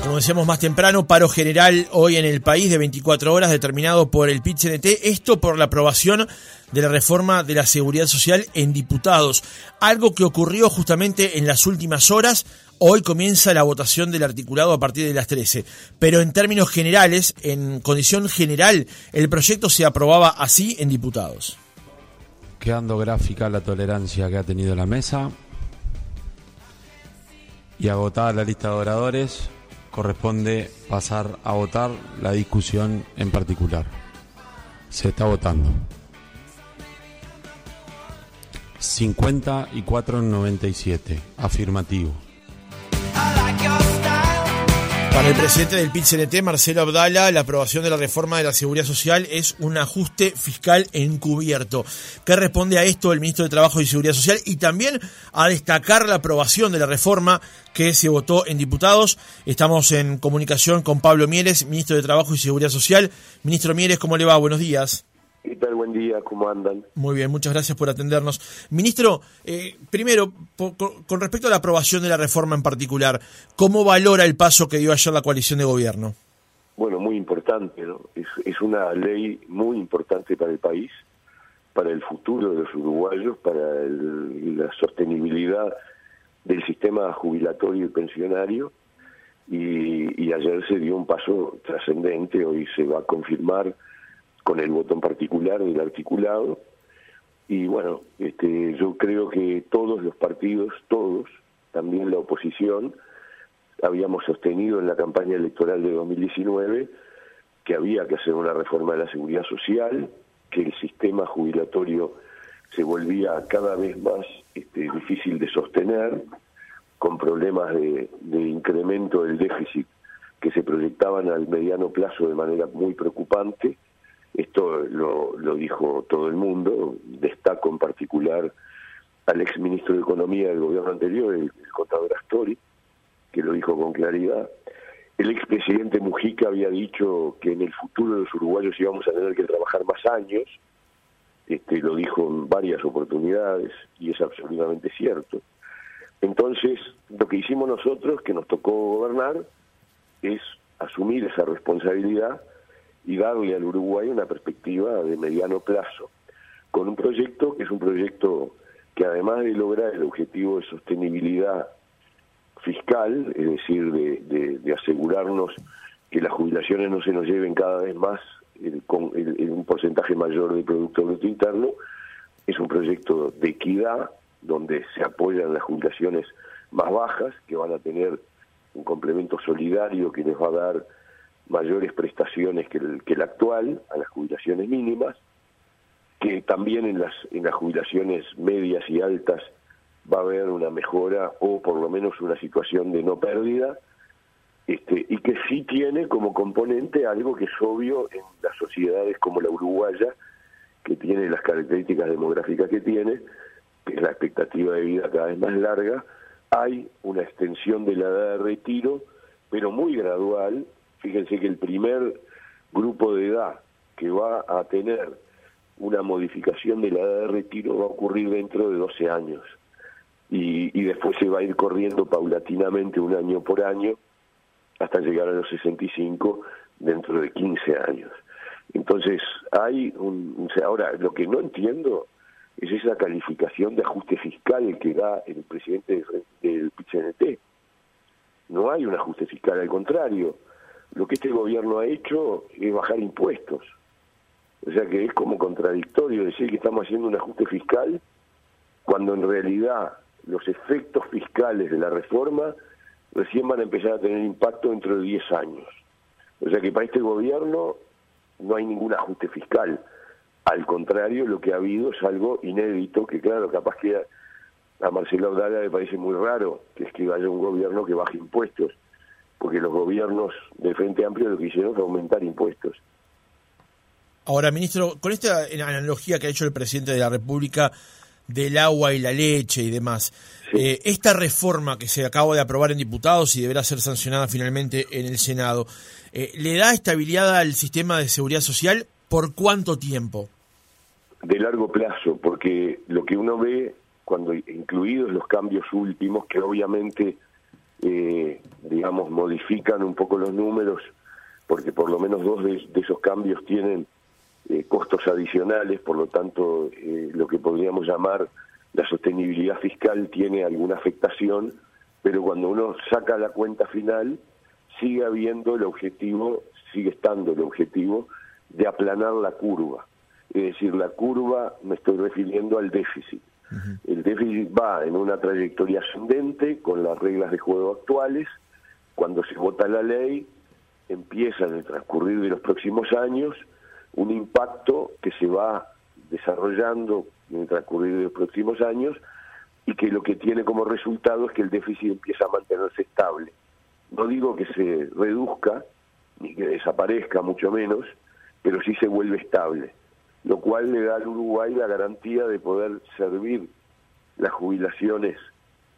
Como decíamos más temprano, paro general hoy en el país de 24 horas determinado por el PIT-CNT, esto por la aprobación de la reforma de la seguridad social en diputados, algo que ocurrió justamente en las últimas horas. Hoy comienza la votación del articulado a partir de las 13, pero en términos generales, en condición general, el proyecto se aprobaba así en diputados. Quedando gráfica la tolerancia que ha tenido la mesa y agotada la lista de oradores, corresponde pasar a votar la discusión en particular. Se está votando. 54-97. Afirmativo. Para el presidente del PIT-CNT, Marcelo Abdala, la aprobación de la reforma de la seguridad social es un ajuste fiscal encubierto. ¿Qué responde a esto el ministro de Trabajo y Seguridad Social? Y también a destacar la aprobación de la reforma que se votó en diputados. Estamos en comunicación con Pablo Mieres, ministro de Trabajo y Seguridad Social. Ministro Mieres, ¿cómo le va? Buenos días. ¿Qué tal? Buen día, ¿cómo andan? Muy bien, muchas gracias por atendernos. Ministro, eh, primero, con respecto a la aprobación de la reforma en particular, ¿cómo valora el paso que dio ayer la coalición de gobierno? Bueno, muy importante, ¿no? Es, es una ley muy importante para el país, para el futuro de los uruguayos, para la sostenibilidad del sistema jubilatorio y pensionario. Y, y ayer se dio un paso trascendente, hoy se va a confirmar con el voto en particular del articulado. Y bueno, este, yo creo que todos los partidos, todos, también la oposición, habíamos sostenido en la campaña electoral de 2019 que había que hacer una reforma de la seguridad social, que el sistema jubilatorio se volvía cada vez más este, difícil de sostener, con problemas de, de incremento del déficit que se proyectaban al mediano plazo de manera muy preocupante esto lo, lo dijo todo el mundo, destaco en particular al ex ministro de Economía del gobierno anterior, el, contador Astori, que lo dijo con claridad. El expresidente Mujica había dicho que en el futuro los uruguayos íbamos a tener que trabajar más años, este, lo dijo en varias oportunidades y es absolutamente cierto. Entonces, lo que hicimos nosotros, que nos tocó gobernar, es asumir esa responsabilidad y darle al Uruguay una perspectiva de mediano plazo, con un proyecto que es un proyecto que además de lograr el objetivo de sostenibilidad fiscal, es decir, de, asegurarnos que las jubilaciones no se nos lleven cada vez más con un porcentaje mayor del Producto Bruto Interno, es un proyecto de equidad donde se apoyan las jubilaciones más bajas, que van a tener un complemento solidario que les va a dar mayores prestaciones que el, que actual a las jubilaciones mínimas, que también en las, en las jubilaciones medias y altas va a haber una mejora o por lo menos una situación de no pérdida, este, y que sí tiene como componente algo que es obvio en las sociedades como la uruguaya, que tiene las características demográficas que tiene, que es la expectativa de vida cada vez más larga, hay una extensión de la edad de retiro, pero muy gradual, Fíjense que el primer grupo de edad que va a tener una modificación de la edad de retiro va a ocurrir dentro de 12 años. Y, después se va a ir corriendo paulatinamente un año por año hasta llegar a los 65 dentro de 15 años. Entonces, hay un... Ahora, lo que no entiendo es esa calificación de ajuste fiscal que da el presidente del PCNT. No hay un ajuste fiscal, al contrario lo que este gobierno ha hecho es bajar impuestos. O sea que es como contradictorio decir que estamos haciendo un ajuste fiscal cuando en realidad los efectos fiscales de la reforma recién van a empezar a tener impacto dentro de 10 años. O sea que para este gobierno no hay ningún ajuste fiscal. Al contrario, lo que ha habido es algo inédito, que claro, capaz que a Marcelo Abdala le parece muy raro, que es que haya un gobierno que baje impuestos porque los gobiernos del Frente Amplio lo que hicieron fue aumentar impuestos. Ahora, ministro, con esta analogía que ha hecho el presidente de la República del agua y la leche y demás, eh, esta reforma que se acaba de aprobar en diputados y deberá ser sancionada finalmente en el Senado, eh, ¿le da estabilidad al sistema de seguridad social por cuánto tiempo? De largo plazo, porque lo que uno ve, cuando incluidos los cambios últimos, que obviamente eh, digamos, modifican un poco los números, porque por lo menos dos de, esos cambios tienen eh, costos adicionales, por lo tanto, eh, lo que podríamos llamar la sostenibilidad fiscal tiene alguna afectación, pero cuando uno saca la cuenta final, sigue habiendo el objetivo, sigue estando el objetivo de aplanar la curva. Es decir, la curva, me estoy refiriendo al déficit. El déficit va en una trayectoria ascendente con las reglas de juego actuales. Cuando se vota la ley, empieza en el transcurrir de los próximos años un impacto que se va desarrollando en el transcurrir de los próximos años y que lo que tiene como resultado es que el déficit empieza a mantenerse estable. No digo que se reduzca ni que desaparezca, mucho menos, pero sí se vuelve estable lo cual le da al Uruguay la garantía de poder servir las jubilaciones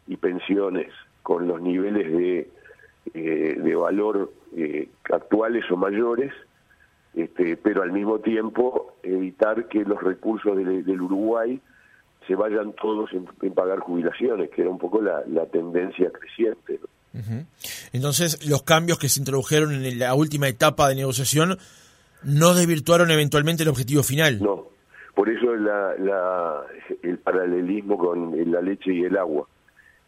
y pensiones con los niveles de, eh, de valor eh, actuales o mayores, este, pero al mismo tiempo evitar que los recursos del, Uruguay se vayan todos en, pagar jubilaciones, que era un poco la, tendencia creciente. Entonces, los cambios que se introdujeron en la última etapa de negociación no desvirtuaron eventualmente el objetivo final. No, por eso el paralelismo con la leche y el agua.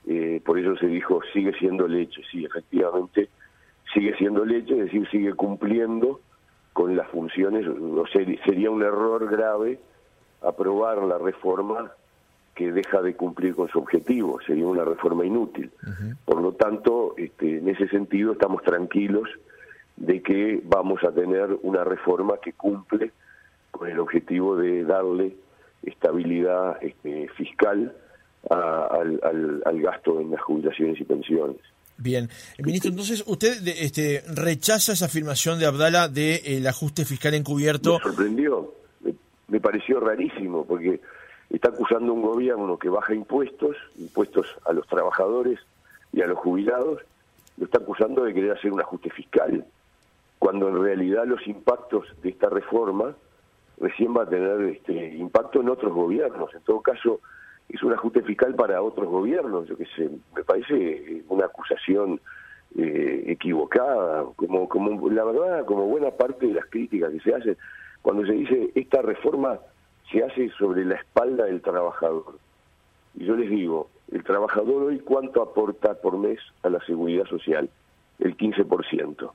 Eh, por eso se dijo, sigue siendo leche, sí, efectivamente, sigue siendo leche, es decir, sigue cumpliendo con las funciones, o sería un error grave aprobar la reforma que deja de cumplir con su objetivo, sería una reforma inútil. Por lo tanto, este, en ese sentido estamos tranquilos de que vamos a tener una reforma que cumple con el objetivo de darle estabilidad este, fiscal al, gasto en las jubilaciones y pensiones. Bien, ministro, entonces usted este, rechaza esa afirmación de Abdala del de, el ajuste fiscal encubierto. Me sorprendió, me, pareció rarísimo, porque está acusando un gobierno que baja impuestos, impuestos a los trabajadores y a los jubilados, lo está acusando de querer hacer un ajuste fiscal cuando en realidad los impactos de esta reforma recién va a tener este impacto en otros gobiernos. En todo caso, es un ajuste fiscal para otros gobiernos. Yo que sé, me parece una acusación eh, equivocada, como, como la verdad, como buena parte de las críticas que se hacen cuando se dice esta reforma se hace sobre la espalda del trabajador. Y yo les digo, el trabajador hoy cuánto aporta por mes a la seguridad social? El 15%.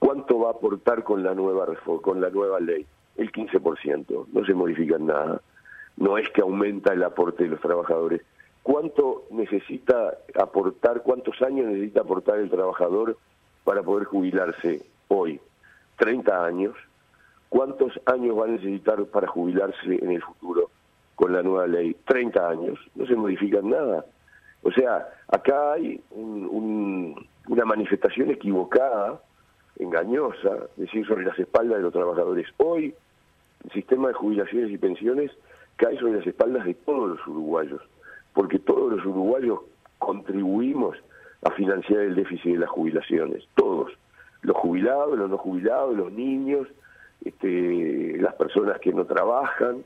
¿Cuánto va a aportar con la nueva con la nueva ley? El 15%. No se modifica nada. No es que aumenta el aporte de los trabajadores. ¿Cuánto necesita aportar, cuántos años necesita aportar el trabajador para poder jubilarse hoy? 30 años. ¿Cuántos años va a necesitar para jubilarse en el futuro con la nueva ley? 30 años. No se modifica nada. O sea, acá hay una manifestación equivocada engañosa, decir sobre las espaldas de los trabajadores. Hoy el sistema de jubilaciones y pensiones cae sobre las espaldas de todos los uruguayos, porque todos los uruguayos contribuimos a financiar el déficit de las jubilaciones, todos, los jubilados, los no jubilados, los niños, este, las personas que no trabajan,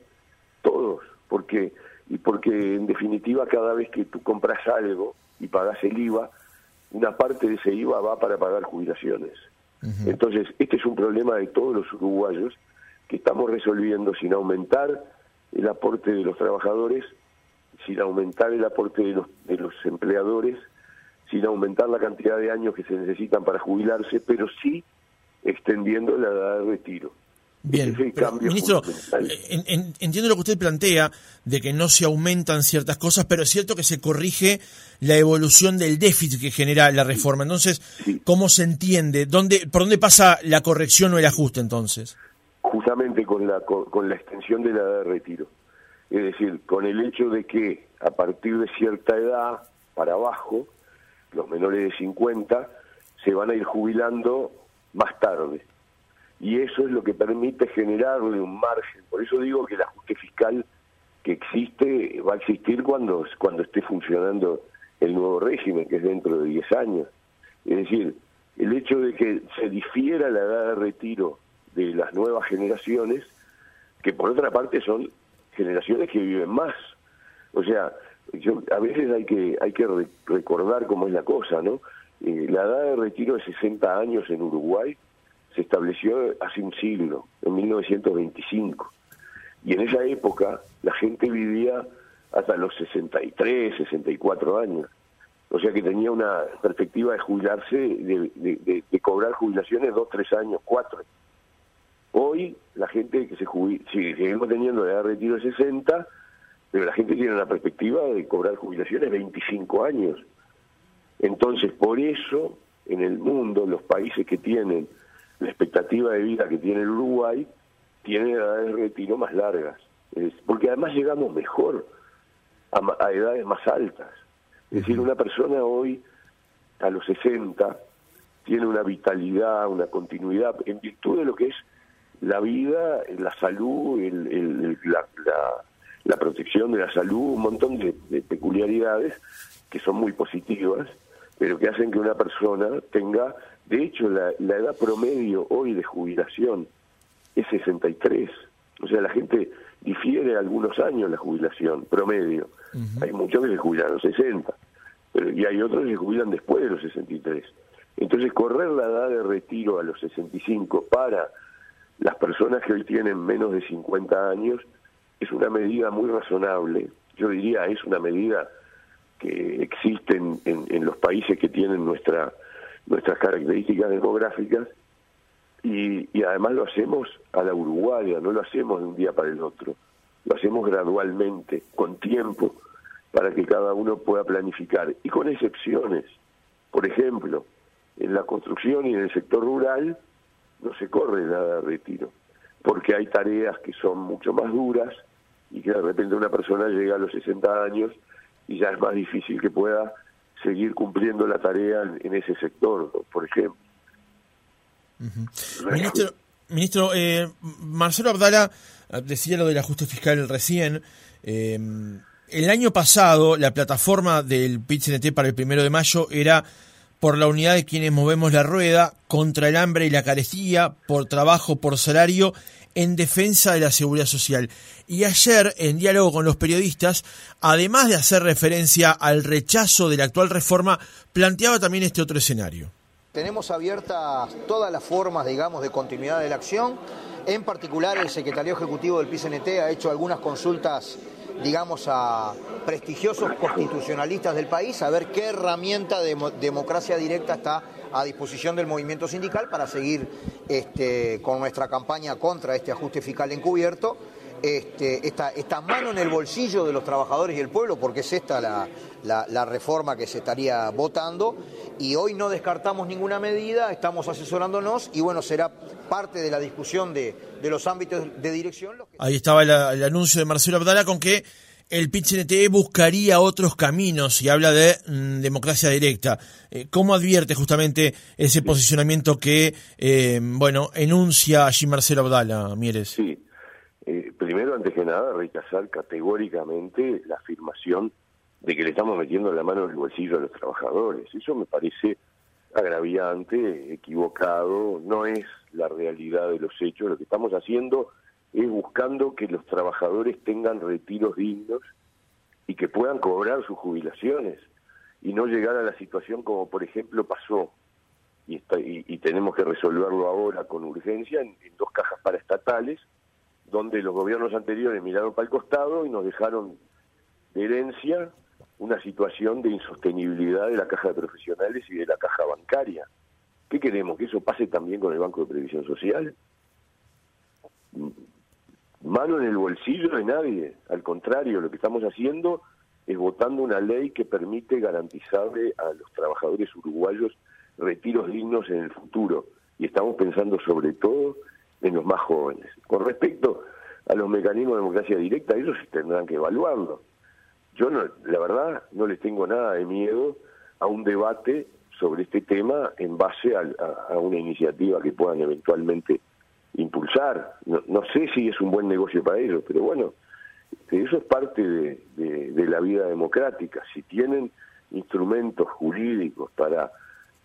todos, porque y porque en definitiva cada vez que tú compras algo y pagas el IVA, una parte de ese IVA va para pagar jubilaciones. Entonces, este es un problema de todos los uruguayos que estamos resolviendo sin aumentar el aporte de los trabajadores, sin aumentar el aporte de los, de los empleadores, sin aumentar la cantidad de años que se necesitan para jubilarse, pero sí extendiendo la edad de retiro. Bien, ministro, entiendo lo que usted plantea de que no se aumentan ciertas cosas, pero es cierto que se corrige la evolución del déficit que genera la reforma. Entonces, ¿cómo se entiende? ¿Dónde, ¿Por dónde pasa la corrección o el ajuste entonces? Justamente con la, con, la extensión de la edad de retiro. Es decir, con el hecho de que a partir de cierta edad para abajo, los menores de 50 se van a ir jubilando más tarde y eso es lo que permite generarle un margen. Por eso digo que el ajuste fiscal que existe va a existir cuando, cuando esté funcionando el nuevo régimen, que es dentro de 10 años. Es decir, el hecho de que se difiera la edad de retiro de las nuevas generaciones, que por otra parte son generaciones que viven más. O sea, yo, a veces hay que, hay que recordar cómo es la cosa, ¿no? Eh, la edad de retiro de 60 años en Uruguay se estableció hace un siglo, en 1925. Y en esa época la gente vivía hasta los 63, 64 años. O sea que tenía una perspectiva de jubilarse, de, cobrar jubilaciones dos, tres años, cuatro. Hoy la gente que se jubila, seguimos teniendo la edad de retiro de 60, pero la gente tiene una perspectiva de cobrar jubilaciones 25 años. Entonces, por eso, en el mundo, los países que tienen la expectativa de vida que tiene el Uruguay, tienen edades de retiro más largas. porque además llegamos mejor a, edades más altas. Es decir, una persona hoy, a los 60, tiene una vitalidad, una continuidad, en virtud de lo que es la vida, la salud, el, la, la, protección de la salud, un montón de, de peculiaridades que son muy positivas pero que hacen que una persona tenga, de hecho, la, edad promedio hoy de jubilación es 63. O sea, la gente difiere algunos años la jubilación promedio. Hay muchos que se jubilan a los 60, pero, y hay otros que se jubilan después de los 63. Entonces, correr la edad de retiro a los 65 para las personas que hoy tienen menos de 50 años es una medida muy razonable. Yo diría, es una medida que existen en, los países que tienen nuestra, nuestras características demográficas y, además lo hacemos a la uruguaya, no lo hacemos de un día para el otro, lo hacemos gradualmente, con tiempo, para que cada uno pueda planificar y con excepciones. Por ejemplo, en la construcción y en el sector rural no se corre nada de retiro, porque hay tareas que son mucho más duras y que de repente una persona llega a los 60 años y ya es más difícil que pueda seguir cumpliendo la tarea en, ese sector, por ejemplo. Ministro, ministro eh, Marcelo Abdala eh, decía lo del ajuste fiscal recién. Eh, el año pasado, la plataforma del PIT-CNT para el primero de mayo era por la unidad de quienes movemos la rueda, contra el hambre y la carestía, por trabajo, por salario en defensa de la seguridad social. Y ayer, en diálogo con los periodistas, además de hacer referencia al rechazo de la actual reforma, planteaba también este otro escenario. Tenemos abiertas todas las formas, digamos, de continuidad de la acción. En particular, el secretario ejecutivo del PCNT ha hecho algunas consultas, digamos, a prestigiosos constitucionalistas del país, a ver qué herramienta de democracia directa está a disposición del movimiento sindical para seguir este, con nuestra campaña contra este ajuste fiscal encubierto. Este, esta, esta, mano en el bolsillo de los trabajadores y el pueblo, porque es esta la, la, reforma que se estaría votando, y hoy no descartamos ninguna medida, estamos asesorándonos, y bueno, será parte de la discusión de, de los ámbitos de dirección. Ahí estaba el anuncio de Marcelo Abdala con que el PIT-CNT buscaría otros caminos y habla de mm, democracia directa. Eh, ¿Cómo advierte justamente ese posicionamiento que, eh, bueno, enuncia allí Marcelo Abdala, Mieres? Sí. Eh, primero, antes que nada, rechazar categóricamente la afirmación de que le estamos metiendo la mano en el bolsillo a los trabajadores. Eso me parece agraviante, equivocado, no es la realidad de los hechos. Lo que estamos haciendo es buscando que los trabajadores tengan retiros dignos y que puedan cobrar sus jubilaciones y no llegar a la situación como por ejemplo pasó y, y, tenemos que resolverlo ahora con urgencia en, dos cajas paraestatales donde los gobiernos anteriores miraron para el costado y nos dejaron de herencia una situación de insostenibilidad de la caja de profesionales y de la caja bancaria. ¿Qué queremos? ¿Que eso pase también con el Banco de Previsión Social? mano en el bolsillo de nadie. Al contrario, lo que estamos haciendo es votando una ley que permite garantizarle a los trabajadores uruguayos retiros dignos en el futuro. Y estamos pensando sobre todo en los más jóvenes. Con respecto a los mecanismos de democracia directa, ellos tendrán que evaluarlo. Yo, no, la verdad, no les tengo nada de miedo a un debate sobre este tema en base a una iniciativa que puedan eventualmente impulsar. No, sé si es un buen negocio para ellos, pero bueno, eso es parte de, la vida democrática. Si tienen instrumentos jurídicos para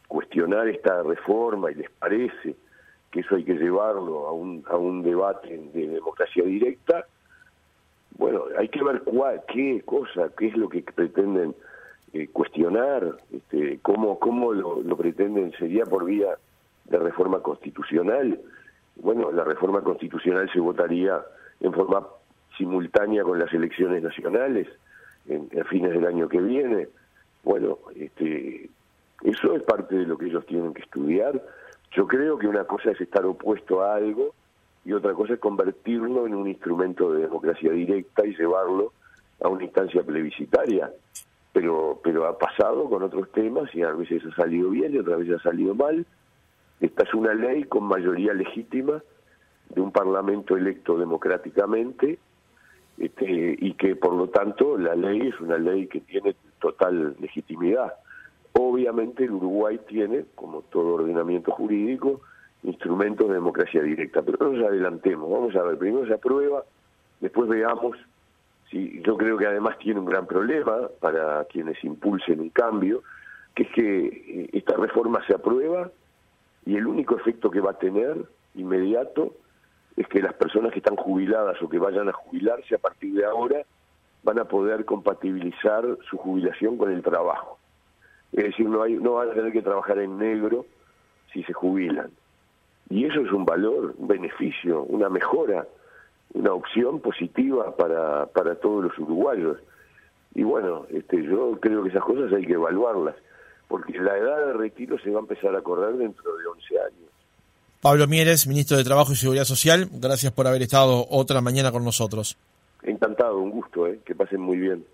cuestionar esta reforma y les parece que eso hay que llevarlo a un, a un debate de democracia directa, bueno, hay que ver cuál, qué cosa, qué es lo que pretenden eh, cuestionar, este, cómo, cómo lo, lo pretenden, sería por vía de reforma constitucional. Bueno, la reforma constitucional se votaría en forma simultánea con las elecciones nacionales en, a fines del año que viene. Bueno, este, eso es parte de lo que ellos tienen que estudiar. Yo creo que una cosa es estar opuesto a algo y otra cosa es convertirlo en un instrumento de democracia directa y llevarlo a una instancia plebiscitaria. Pero, pero ha pasado con otros temas y a veces ha salido bien y otras veces ha salido mal. Esta es una ley con mayoría legítima de un parlamento electo democráticamente este, y que por lo tanto la ley es una ley que tiene total legitimidad. Obviamente el Uruguay tiene, como todo ordenamiento jurídico, instrumentos de democracia directa, pero no nos adelantemos, vamos a ver, primero se aprueba, después veamos si yo creo que además tiene un gran problema para quienes impulsen un cambio, que es que eh, esta reforma se aprueba y el único efecto que va a tener inmediato es que las personas que están jubiladas o que vayan a jubilarse a partir de ahora van a poder compatibilizar su jubilación con el trabajo. Es decir, no, hay, no van a tener que trabajar en negro si se jubilan. Y eso es un valor, un beneficio, una mejora, una opción positiva para, para todos los uruguayos. Y bueno, este, yo creo que esas cosas hay que evaluarlas, porque la edad de retiro se va a empezar a correr dentro de 11 años. Pablo Mieres, ministro de Trabajo y Seguridad Social, gracias por haber estado otra mañana con nosotros. Encantado, un gusto, ¿eh? que pasen muy bien.